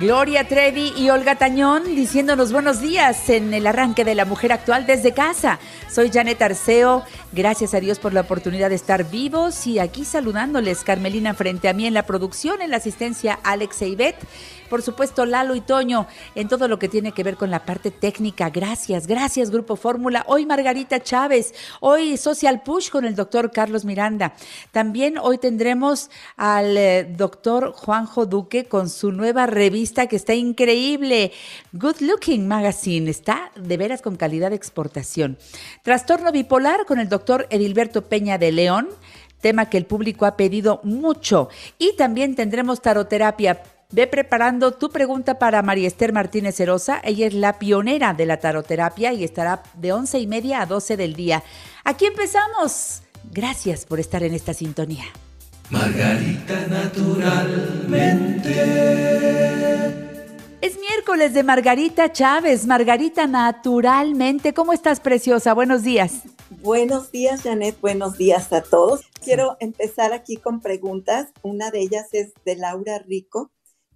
Gloria Trevi y Olga Tañón diciéndonos buenos días en el arranque de la mujer actual desde casa. Soy Janet Arceo, gracias a Dios por la oportunidad de estar vivos y aquí saludándoles Carmelina frente a mí en la producción, en la asistencia Alex e Ivette por supuesto Lalo y Toño en todo lo que tiene que ver con la parte técnica. Gracias, gracias Grupo Fórmula. Hoy Margarita Chávez, hoy Social Push con el doctor Carlos Miranda. También hoy tendremos al eh, doctor Juanjo Duque con su nueva revista que está increíble, Good Looking Magazine. Está de veras con calidad de exportación. Trastorno bipolar con el doctor Edilberto Peña de León tema que el público ha pedido mucho. Y también tendremos taroterapia Ve preparando tu pregunta para María Esther Martínez Herosa. Ella es la pionera de la taroterapia y estará de once y media a 12 del día. Aquí empezamos. Gracias por estar en esta sintonía. Margarita naturalmente. Es miércoles de Margarita Chávez. Margarita naturalmente. ¿Cómo estás, preciosa? Buenos días. Buenos días, Janet. Buenos días a todos. Quiero empezar aquí con preguntas. Una de ellas es de Laura Rico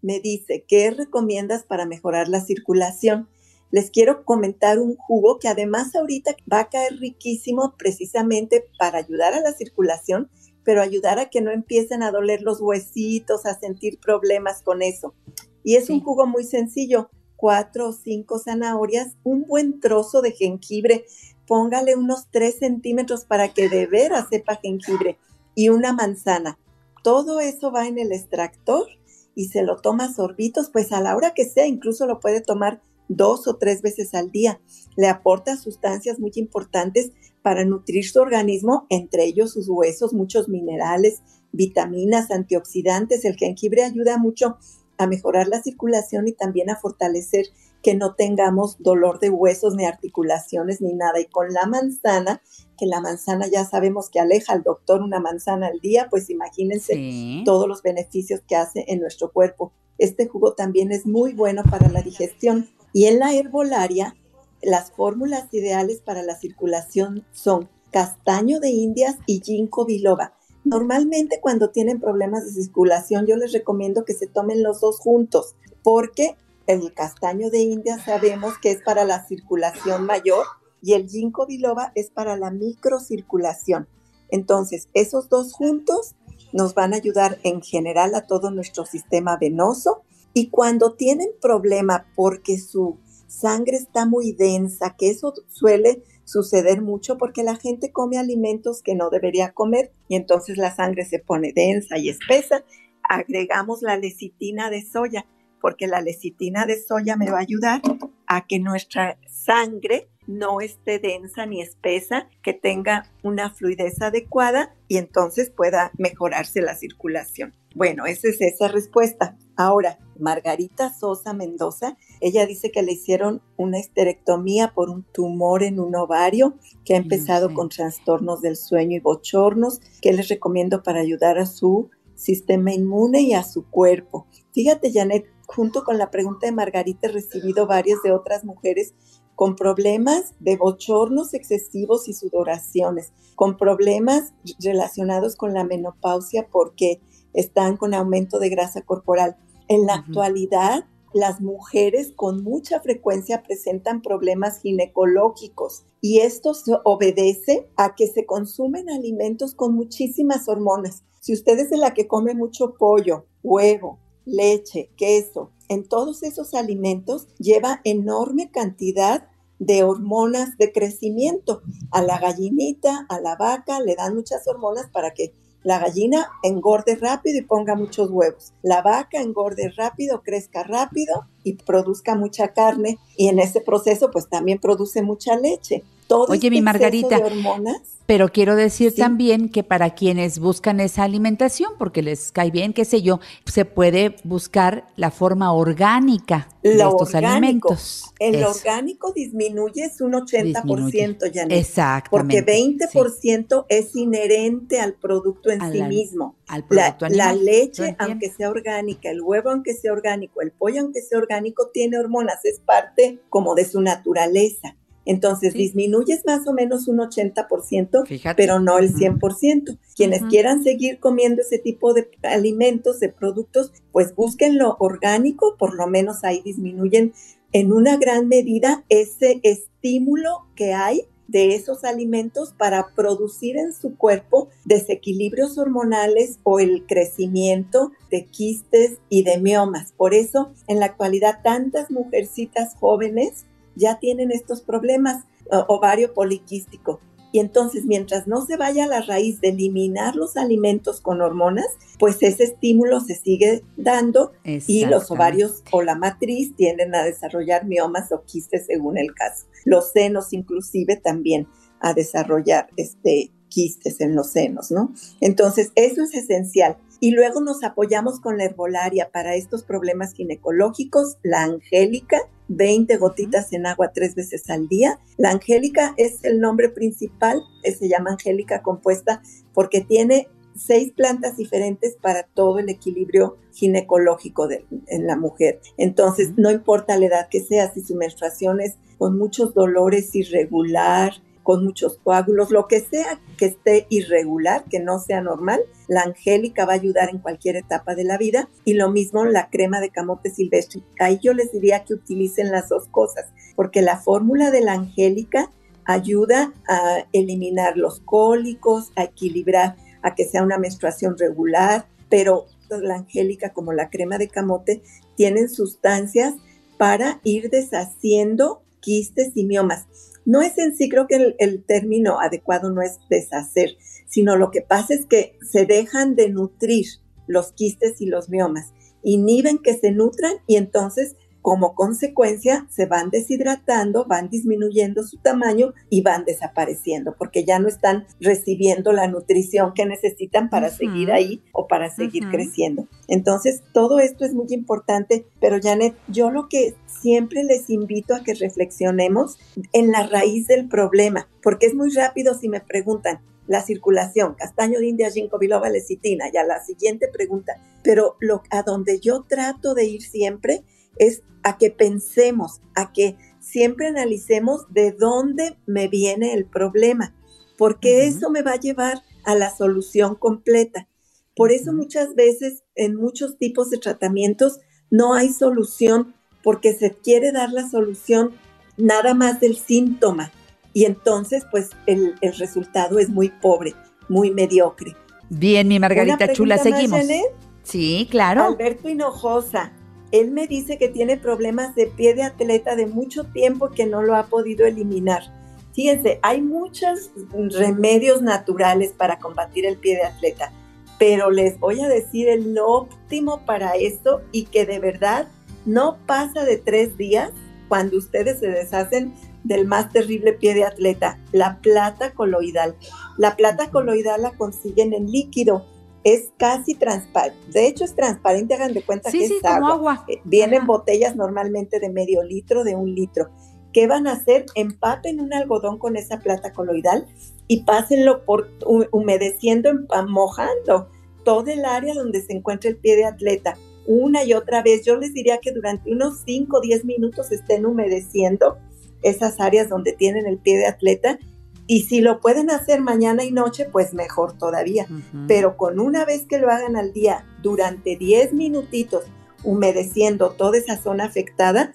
me dice, ¿qué recomiendas para mejorar la circulación? Les quiero comentar un jugo que además ahorita va a caer riquísimo precisamente para ayudar a la circulación, pero ayudar a que no empiecen a doler los huesitos, a sentir problemas con eso. Y es un jugo muy sencillo, cuatro o cinco zanahorias, un buen trozo de jengibre, póngale unos tres centímetros para que de veras sepa jengibre y una manzana. Todo eso va en el extractor y se lo toma sorbitos, pues a la hora que sea, incluso lo puede tomar dos o tres veces al día. Le aporta sustancias muy importantes para nutrir su organismo, entre ellos sus huesos, muchos minerales, vitaminas, antioxidantes. El jengibre ayuda mucho a mejorar la circulación y también a fortalecer que no tengamos dolor de huesos ni articulaciones ni nada. Y con la manzana, que la manzana ya sabemos que aleja al doctor una manzana al día, pues imagínense todos los beneficios que hace en nuestro cuerpo. Este jugo también es muy bueno para la digestión. Y en la herbolaria, las fórmulas ideales para la circulación son castaño de indias y ginkgo biloba. Normalmente cuando tienen problemas de circulación yo les recomiendo que se tomen los dos juntos porque el castaño de India sabemos que es para la circulación mayor y el ginkgo biloba es para la microcirculación. Entonces, esos dos juntos nos van a ayudar en general a todo nuestro sistema venoso y cuando tienen problema porque su sangre está muy densa, que eso suele suceder mucho porque la gente come alimentos que no debería comer y entonces la sangre se pone densa y espesa, agregamos la lecitina de soya porque la lecitina de soya me va a ayudar a que nuestra sangre no esté densa ni espesa, que tenga una fluidez adecuada y entonces pueda mejorarse la circulación. Bueno, esa es esa respuesta. Ahora, Margarita Sosa Mendoza, ella dice que le hicieron una esterectomía por un tumor en un ovario, que ha empezado con trastornos del sueño y bochornos, que les recomiendo para ayudar a su sistema inmune y a su cuerpo. Fíjate, Janet, junto con la pregunta de Margarita, he recibido varias de otras mujeres con problemas de bochornos excesivos y sudoraciones, con problemas relacionados con la menopausia porque están con aumento de grasa corporal. En la actualidad, las mujeres con mucha frecuencia presentan problemas ginecológicos y esto se obedece a que se consumen alimentos con muchísimas hormonas. Si usted es de la que come mucho pollo, huevo, leche, queso, en todos esos alimentos lleva enorme cantidad de hormonas de crecimiento. A la gallinita, a la vaca, le dan muchas hormonas para que la gallina engorde rápido y ponga muchos huevos. La vaca engorde rápido, crezca rápido y produzca mucha carne y en ese proceso pues también produce mucha leche. Todo Oye, este mi exceso Margarita, de hormonas Pero quiero decir Sí. también que para quienes buscan esa alimentación, porque les cae bien, qué sé yo, se puede buscar la forma orgánica de Lo estos orgánico. alimentos. El Eso. orgánico disminuye es un 80%, Disminuye. Janet. Exactamente. Porque 20% es inherente al producto en Al- sí mismo. al La, producto la animal. Lo leche, aunque sea orgánica, el huevo, aunque sea orgánico, el pollo, aunque sea orgánico, tiene hormonas, es parte como de su naturaleza. Entonces Sí. disminuyes más o menos un 80%, Fíjate. pero no el Ujú. 100%. Quienes quieran seguir comiendo ese tipo de alimentos, de productos, pues busquen lo orgánico, por lo menos ahí disminuyen en una gran medida ese estímulo que hay de esos alimentos para producir en su cuerpo desequilibrios hormonales o el crecimiento de quistes y de miomas. Por eso, en la actualidad, tantas mujercitas jóvenes ya tienen estos problemas, ovario poliquístico. Y entonces, mientras no se vaya a la raíz de eliminar los alimentos con hormonas, pues ese estímulo se sigue dando y los ovarios o la matriz tienden a desarrollar miomas o quistes según el caso. Los senos inclusive también a desarrollar este quistes en los senos, ¿no? Entonces, eso es esencial. Y luego nos apoyamos con la herbolaria para estos problemas ginecológicos, la angélica, 20 gotitas en agua tres veces al día. La angélica es el nombre principal, eh, se llama angélica compuesta porque tiene seis plantas diferentes para todo el equilibrio ginecológico de, en la mujer. Entonces, no importa la edad que sea, si su menstruación es con muchos dolores irregular, con muchos coágulos, lo que sea que esté irregular, que no sea normal, la angélica va a ayudar en cualquier etapa de la vida y lo mismo la crema de camote silvestre. Ahí yo les diría que utilicen las dos cosas, porque la fórmula de la angélica ayuda a eliminar los cólicos, a equilibrar, a que sea una menstruación regular, pero la angélica como la crema de camote tienen sustancias para ir deshaciendo quistes y miomas. No es en sí, creo que el, el término adecuado no es deshacer, sino lo que pasa es que se dejan de nutrir los quistes y los miomas, inhiben que se nutran y entonces como consecuencia se van deshidratando, van disminuyendo su tamaño y van desapareciendo porque ya no están recibiendo la nutrición que necesitan para seguir ahí o para seguir creciendo. Entonces, todo esto es muy importante, pero Janet, yo lo que siempre les invito a que reflexionemos en la raíz del problema, porque es muy rápido si me preguntan, la circulación, castaño de India, ginkgo biloba, lecitina, ya la siguiente pregunta, pero lo, a donde yo trato de ir siempre es a que pensemos, a que siempre analicemos de dónde me viene el problema, porque eso me va a llevar a la solución completa. Por eso muchas veces en muchos tipos de tratamientos no hay solución porque se quiere dar la solución nada más del síntoma y entonces pues el, el resultado es muy pobre, muy mediocre. Bien, mi Margarita Chula, más, seguimos. Janet. Sí, claro. Alberto Hinojosa, él me dice que tiene problemas de pie de atleta de mucho tiempo que no lo ha podido eliminar. Fíjense, hay muchos remedios naturales para combatir el pie de atleta, pero les voy a decir el óptimo para esto y que de verdad no pasa de tres días cuando ustedes se deshacen del más terrible pie de atleta, la plata coloidal. La plata coloidal la consiguen en líquido es casi transparente. De hecho, es transparente, hagan de cuenta Sí, que sí, es agua. agua. Eh, Vienen Ajá. botellas normalmente de medio litro, de un litro. ¿Qué van a hacer? Empapen un algodón con esa plata coloidal y pásenlo por hu- humedeciendo, empa- mojando todo el área donde se encuentra el pie de atleta. Una y otra vez. Yo les diría que durante unos 5 o 10 minutos estén humedeciendo esas áreas donde tienen el pie de atleta. Y si lo pueden hacer mañana y noche, pues mejor todavía Ujú. pero con una vez que lo hagan al día durante 10 minutitos humedeciendo toda esa zona afectada,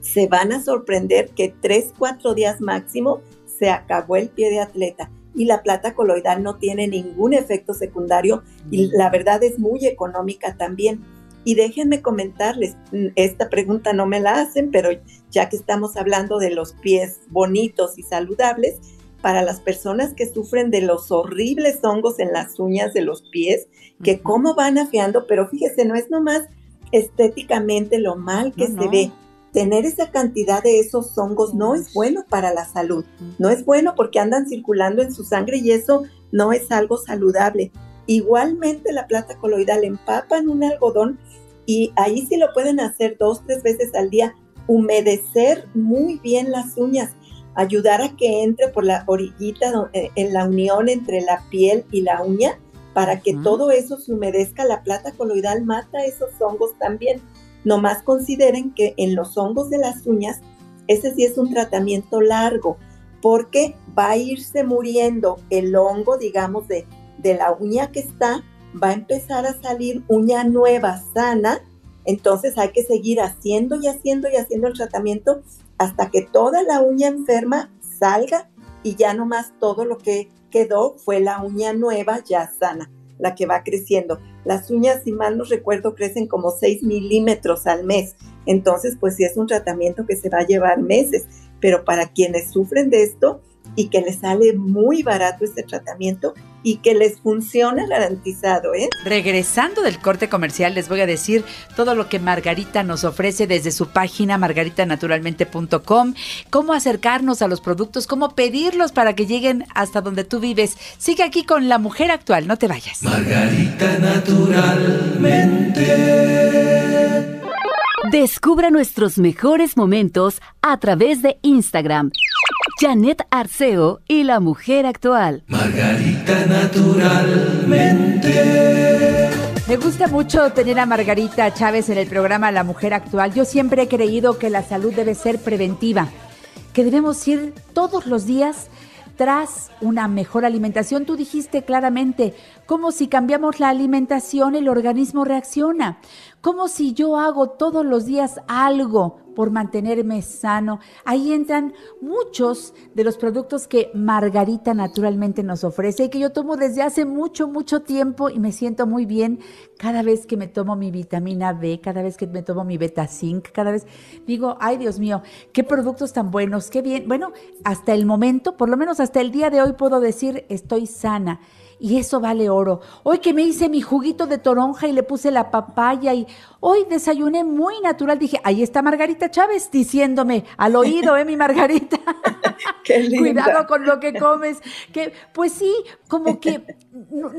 se van a sorprender que 3, 4 días máximo se acabó el pie de atleta y la plata coloidal no tiene ningún efecto secundario y la verdad es muy económica también. Y déjenme comentarles, mm, esta pregunta no me la hacen, pero ya que estamos hablando de los pies bonitos y saludables, para las personas que sufren de los horribles hongos en las uñas de los pies, que cómo van afiando, pero fíjese, no es nomás estéticamente lo mal que No, se no. ve, tener esa cantidad de esos hongos no es bueno para la salud. No es bueno porque andan circulando en su sangre y eso no es algo saludable. Igualmente la plata coloidal empapa en un algodón y ahí sí lo pueden hacer dos, tres veces al día. Humedecer muy bien las uñas, ayudar a que entre por la orillita eh, en la unión entre la piel y la uña para que todo eso se humedezca. La plata coloidal mata esos hongos también. Nomás consideren que en los hongos de las uñas, ese sí es un tratamiento largo, porque va a irse muriendo el hongo, digamos, de, de la uña que está, va a empezar a salir uña nueva, sana, entonces hay que seguir haciendo y haciendo y haciendo el tratamiento hasta que toda la uña enferma salga y ya nomás todo lo que quedó fue la uña nueva ya sana, la que va creciendo. Las uñas, si mal no recuerdo, crecen como 6 milímetros al mes. Entonces, pues sí es un tratamiento que se va a llevar meses. Pero para quienes sufren de esto y que les sale muy barato este tratamiento, y que les funciona garantizado. ¿eh? Regresando del corte comercial, les voy a decir todo lo que Margarita nos ofrece desde su página margaritanaturalmente.com, cómo acercarnos a los productos, cómo pedirlos para que lleguen hasta donde tú vives. Sigue aquí con la mujer actual, no te vayas. Margarita Naturalmente. Descubra nuestros mejores momentos a través de Instagram Janet Arceo y la mujer actual. Margarita naturalmente. Me gusta mucho tener a Margarita Chávez en el programa La Mujer Actual. Yo siempre he creído que la salud debe ser preventiva, que debemos ir todos los días tras una mejor alimentación. Tú dijiste claramente, como si cambiamos la alimentación el organismo reacciona, como si yo hago todos los días algo por mantenerme sano. Ahí entran muchos de los productos que Margarita naturalmente nos ofrece y que yo tomo desde hace mucho, mucho tiempo y me siento muy bien cada vez que me tomo mi vitamina B, cada vez que me tomo mi beta zinc, cada vez digo, ay Dios mío, qué productos tan buenos, qué bien. Bueno, hasta el momento, por lo menos hasta el día de hoy puedo decir, estoy sana y eso vale oro. Hoy que me hice mi juguito de toronja y le puse la papaya y hoy desayuné muy natural, dije, ahí está Margarita Chávez diciéndome al oído, ¿eh, mi Margarita? Cuidado con lo que comes. Que, pues sí, como que no,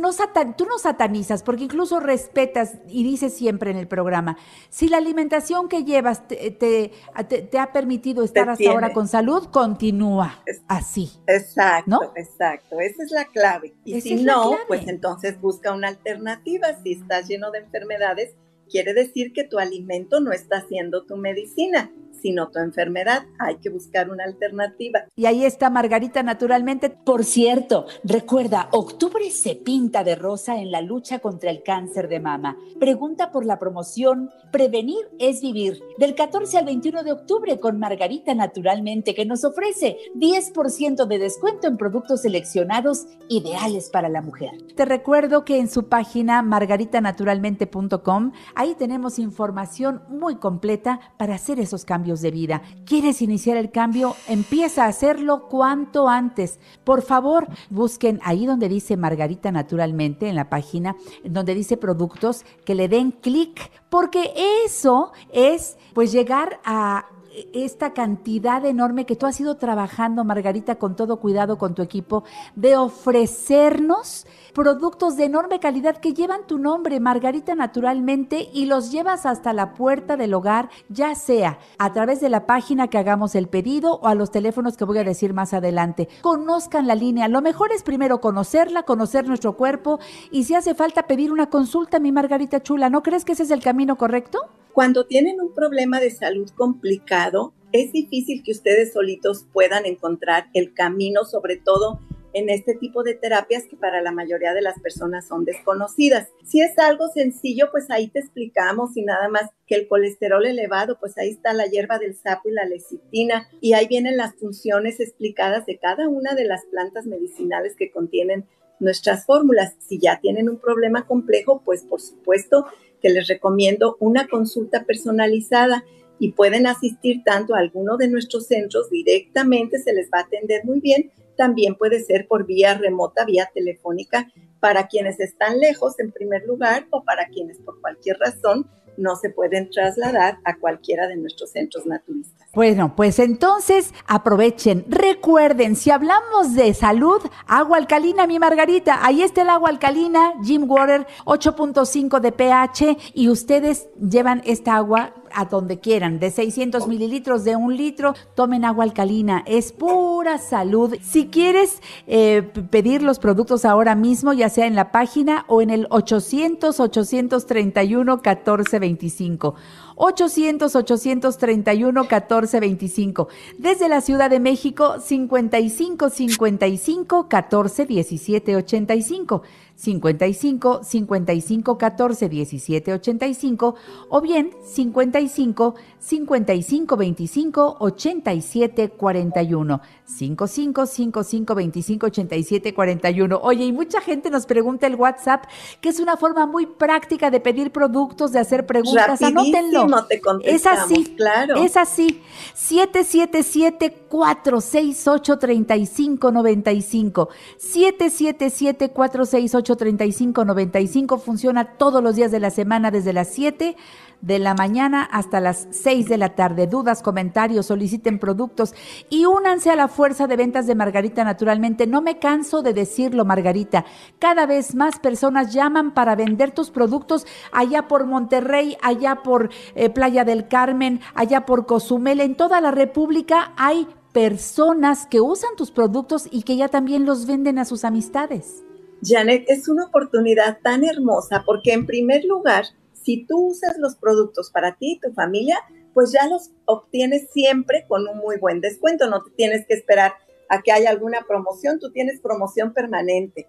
tú no satanizas, porque incluso respetas y dices siempre en el programa, si la alimentación que llevas te, te, ha permitido estar hasta ahora con salud, continúa así. Exacto, exacto. Esa es la clave. Y si no, pues entonces busca una alternativa. Si estás lleno de enfermedades, quiere decir que tu alimento no está haciendo tu medicina sino tu enfermedad. Hay que buscar una alternativa. Y ahí está Margarita naturalmente. Por cierto, recuerda, octubre se pinta de rosa en la lucha contra el cáncer de mama. Pregunta por la promoción Prevenir es vivir del 14 al 21 de octubre con Margarita naturalmente que nos ofrece 10% de descuento en productos seleccionados ideales para la mujer. Te recuerdo que en su página margaritanaturalmente.com ahí tenemos información muy completa para hacer esos cambios de vida. ¿Quieres iniciar el cambio? Empieza a hacerlo cuanto antes. Por favor, busquen ahí donde dice Margarita Naturalmente en la página, donde dice productos, que le den clic, porque eso es pues llegar a esta cantidad enorme que tú has ido trabajando, Margarita, con todo cuidado con tu equipo, de ofrecernos productos de enorme calidad que llevan tu nombre, Margarita, naturalmente, y los llevas hasta la puerta del hogar, ya sea a través de la página que hagamos el pedido o a los teléfonos que voy a decir más adelante. Conozcan la línea. Lo mejor es primero conocerla, conocer nuestro cuerpo y si hace falta pedir una consulta, mi Margarita Chula, ¿no crees que ese es el camino correcto? Cuando tienen un problema de salud complicado, es difícil que ustedes solitos puedan encontrar el camino, sobre todo en este tipo de terapias que para la mayoría de las personas son desconocidas. Si es algo sencillo, pues ahí te explicamos y nada más que el colesterol elevado, pues ahí está la hierba del sapo y la lecitina y ahí vienen las funciones explicadas de cada una de las plantas medicinales que contienen nuestras fórmulas. Si ya tienen un problema complejo, pues por supuesto que les recomiendo una consulta personalizada y pueden asistir tanto a alguno de nuestros centros directamente, se les va a atender muy bien. También puede ser por vía remota, vía telefónica, para quienes están lejos en primer lugar o para quienes por cualquier razón no se pueden trasladar a cualquiera de nuestros centros naturistas. Bueno, pues entonces aprovechen. Recuerden, si hablamos de salud, agua alcalina, mi Margarita, ahí está el agua alcalina, Jim Water, 8.5 de pH, y ustedes llevan esta agua a donde quieran, de 600 mililitros, de un litro, tomen agua alcalina, es pura salud. Si quieres eh, pedir los productos ahora mismo, ya sea en la página o en el 800-831-1425. 800-831-1425. Desde la Ciudad de México, 55-55-14-17-85. 55 55 14 17 85 o bien 55 55 25 87 41 55 55 25 87 41 Oye, y mucha gente nos pregunta el WhatsApp, que es una forma muy práctica de pedir productos, de hacer preguntas. Anótenlo. Te es así, claro. Es así. 777 468 3595 777 468 3595 funciona todos los días de la semana desde las 7 de la mañana hasta las 6 de la tarde. Dudas, comentarios, soliciten productos y únanse a la fuerza de ventas de Margarita naturalmente. No me canso de decirlo, Margarita. Cada vez más personas llaman para vender tus productos allá por Monterrey, allá por eh, Playa del Carmen, allá por Cozumel. En toda la República hay personas que usan tus productos y que ya también los venden a sus amistades. Janet, es una oportunidad tan hermosa porque en primer lugar, si tú usas los productos para ti y tu familia, pues ya los obtienes siempre con un muy buen descuento. No te tienes que esperar a que haya alguna promoción, tú tienes promoción permanente.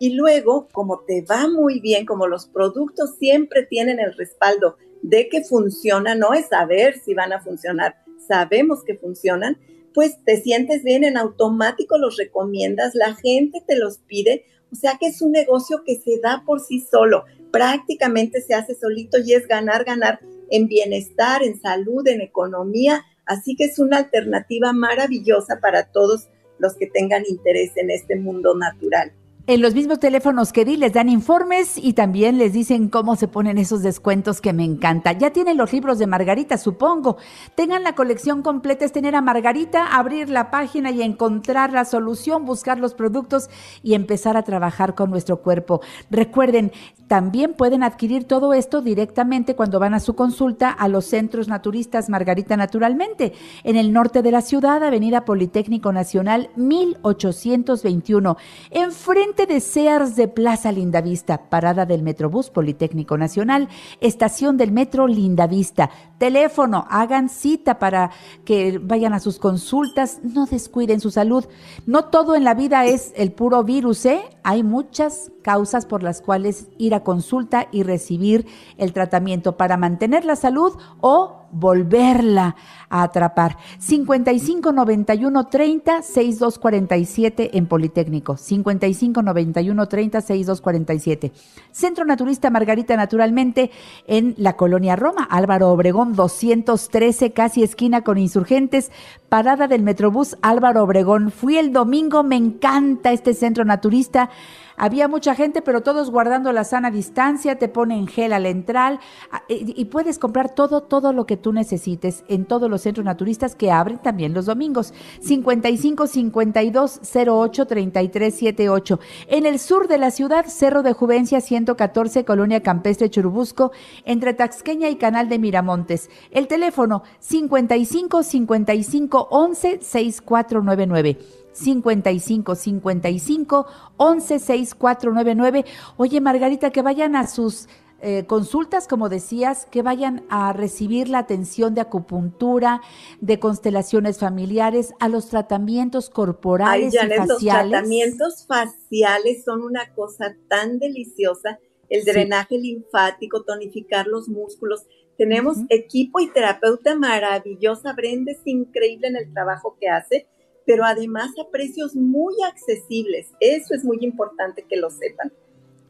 Y luego, como te va muy bien, como los productos siempre tienen el respaldo de que funciona, no es saber si van a funcionar, sabemos que funcionan, pues te sientes bien en automático, los recomiendas, la gente te los pide, o sea que es un negocio que se da por sí solo, prácticamente se hace solito y es ganar, ganar en bienestar, en salud, en economía. Así que es una alternativa maravillosa para todos los que tengan interés en este mundo natural. En los mismos teléfonos que di les dan informes y también les dicen cómo se ponen esos descuentos que me encanta. Ya tienen los libros de Margarita, supongo. Tengan la colección completa, es tener a Margarita, abrir la página y encontrar la solución, buscar los productos y empezar a trabajar con nuestro cuerpo. Recuerden, también pueden adquirir todo esto directamente cuando van a su consulta a los centros naturistas Margarita Naturalmente, en el norte de la ciudad, Avenida Politécnico Nacional 1821, enfrente de Sears de Plaza Lindavista, parada del Metrobús Politécnico Nacional, estación del Metro Lindavista. Teléfono, hagan cita para que vayan a sus consultas, no descuiden su salud. No todo en la vida es el puro virus, ¿eh? Hay muchas causas por las cuales ir a consulta y recibir el tratamiento para mantener la salud o volverla a atrapar. 55 91 30 6247 en Politécnico. 55 91 30 6247. Centro Naturista Margarita Naturalmente en la colonia Roma, Álvaro Obregón 213, casi esquina con insurgentes, parada del Metrobús Álvaro Obregón. Fui el domingo, me encanta este centro naturista. Había mucha gente, pero todos guardando la sana distancia, te ponen gel al entrar ah, y puedes comprar todo, todo lo que tú necesites en todos los centros naturistas que abren también los domingos. 55 52 08 33 78. En el sur de la ciudad, Cerro de Juvencia 114, Colonia Campestre Churubusco, entre Taxqueña y Canal de Miramontes. El teléfono 55 55 11 6499. 55 55 11 6499. Oye, Margarita, que vayan a sus eh, consultas, como decías, que vayan a recibir la atención de acupuntura, de constelaciones familiares, a los tratamientos corporales y faciales. Los tratamientos faciales son una cosa tan deliciosa. El drenaje linfático, tonificar los músculos. Tenemos equipo y terapeuta maravillosa. Brenda es increíble en el trabajo que hace pero además a precios muy accesibles. Eso es muy importante que lo sepan.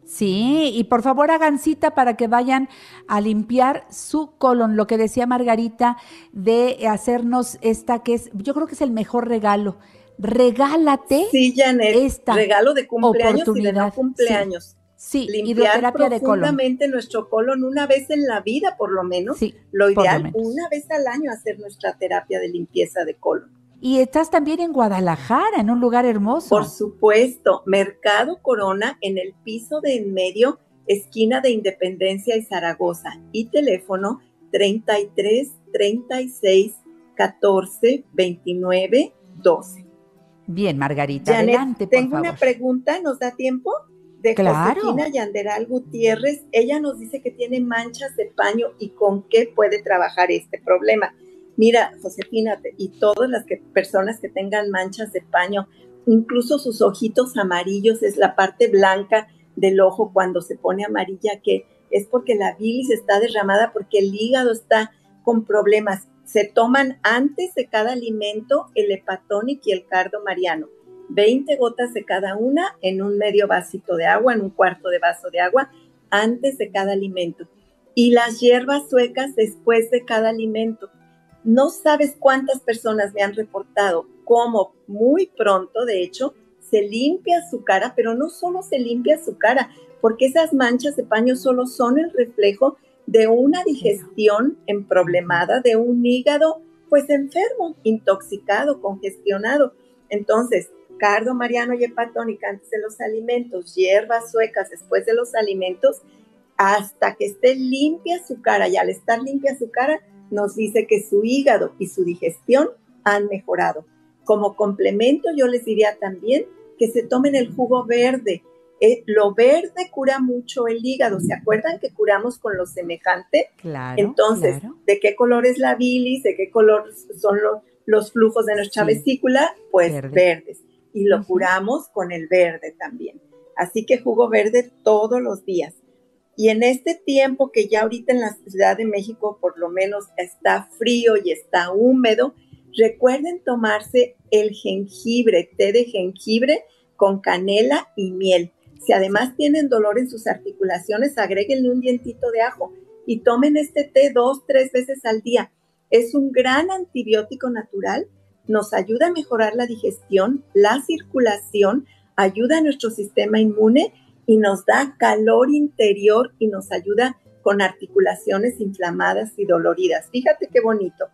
Sí, y por favor hagan cita para que vayan a limpiar su colon, lo que decía Margarita, de hacernos esta que es, yo creo que es el mejor regalo. Regálate sí, Janet, esta regalo de cumpleaños y de no cumpleaños. Sí, limpiar hidroterapia de colon. profundamente nuestro colon una vez en la vida, por lo menos. Sí, lo ideal, menos. una vez al año hacer nuestra terapia de limpieza de colon. Y estás también en Guadalajara, en un lugar hermoso. Por supuesto, Mercado Corona en el piso de en medio, esquina de Independencia y Zaragoza. Y teléfono 33 36 14 29 12. Bien, Margarita, Janet, adelante, por tengo favor. una pregunta, ¿nos da tiempo? De Claro. Josefina Yanderal Gutiérrez. Ella nos dice que tiene manchas de paño y con qué puede trabajar este problema. Mira, Josefina, y todas las que, personas que tengan manchas de paño, incluso sus ojitos amarillos, es la parte blanca del ojo cuando se pone amarilla, que es porque la bilis está derramada, porque el hígado está con problemas. Se toman antes de cada alimento el hepatonic y el cardo mariano. 20 gotas de cada una en un medio vasito de agua, en un cuarto de vaso de agua, antes de cada alimento. Y las hierbas suecas después de cada alimento. No sabes cuántas personas me han reportado cómo muy pronto, de hecho, se limpia su cara, pero no solo se limpia su cara, porque esas manchas de paño solo son el reflejo de una digestión emproblemada, de un hígado pues enfermo, intoxicado, congestionado. Entonces, cardo mariano y hepatónica antes de los alimentos, hierbas suecas después de los alimentos, hasta que esté limpia su cara. Y al estar limpia su cara, nos dice que su hígado y su digestión han mejorado. Como complemento, yo les diría también que se tomen el jugo verde. Eh, lo verde cura mucho el hígado. ¿Se acuerdan que curamos con lo semejante? Claro. Entonces, claro. ¿de qué color es la bilis? ¿De qué color son lo- los flujos de nuestra Sí. vesícula? Pues Verde. verdes. Y lo curamos con el verde también. Así que jugo verde todos los días. Y en este tiempo que ya ahorita en la Ciudad de México por lo menos está frío y está húmedo, recuerden tomarse el jengibre, té de jengibre con canela y miel. Si además tienen dolor en sus articulaciones, agréguenle un dientito de ajo y tomen este té dos, tres veces al día. Es un gran antibiótico natural, nos ayuda a mejorar la digestión, la circulación, ayuda a nuestro sistema inmune y nos da calor interior y nos ayuda con articulaciones inflamadas y doloridas. Fíjate qué bonito.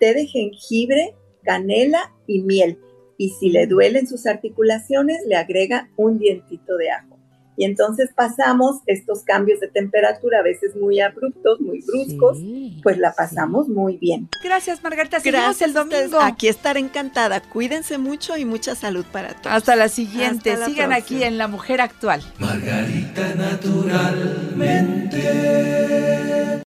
Té de jengibre, canela y miel. Y si le duelen sus articulaciones, le agrega un dientito de ajo. Y entonces pasamos estos cambios de temperatura, a veces muy abruptos, muy bruscos, Sí, pues la sí. pasamos muy bien. Gracias, Margarita. Seguimos Gracias el domingo. Aquí estar encantada. Cuídense mucho y mucha salud para todos. Hasta la siguiente. Hasta la Sigan aquí en La Mujer Actual. Margarita naturalmente.